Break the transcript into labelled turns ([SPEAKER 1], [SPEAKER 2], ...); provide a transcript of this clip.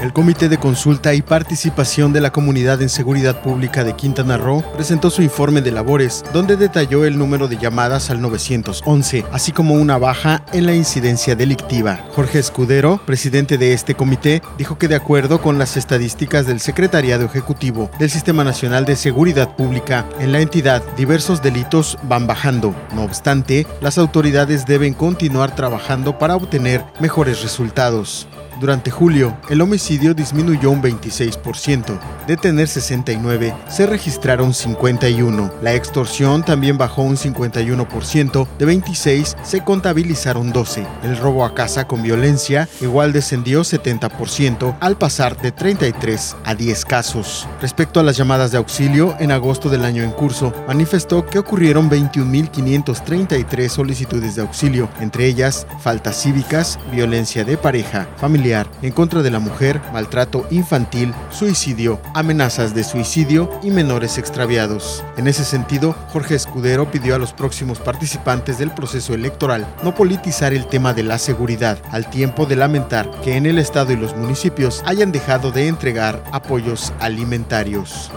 [SPEAKER 1] El Comité de Consulta y Participación de la Comunidad en Seguridad Pública de Quintana Roo presentó su informe de labores, donde detalló el número de llamadas al 911, así como una baja en la incidencia delictiva. Jorge Escudero, presidente de este comité, dijo que de acuerdo con las estadísticas del Secretariado Ejecutivo del Sistema Nacional de Seguridad Pública, en la entidad diversos delitos van bajando. No obstante, las autoridades deben continuar trabajando para obtener mejores resultados. Durante julio, el homicidio disminuyó un 26%. De tener 69, se registraron 51. La extorsión también bajó un 51%. De 26, se contabilizaron 12. El robo a casa con violencia igual descendió 70% al pasar de 33 a 10 casos. Respecto a las llamadas de auxilio, en agosto del año en curso, manifestó que ocurrieron 21.533 solicitudes de auxilio, entre ellas faltas cívicas, violencia de pareja, familiar, en contra de la mujer, maltrato infantil, suicidio, amenazas de suicidio y menores extraviados. En ese sentido, Jorge Escudero pidió a los próximos participantes del proceso electoral no politizar el tema de la seguridad, al tiempo de lamentar que en el Estado y los municipios hayan dejado de entregar apoyos alimentarios.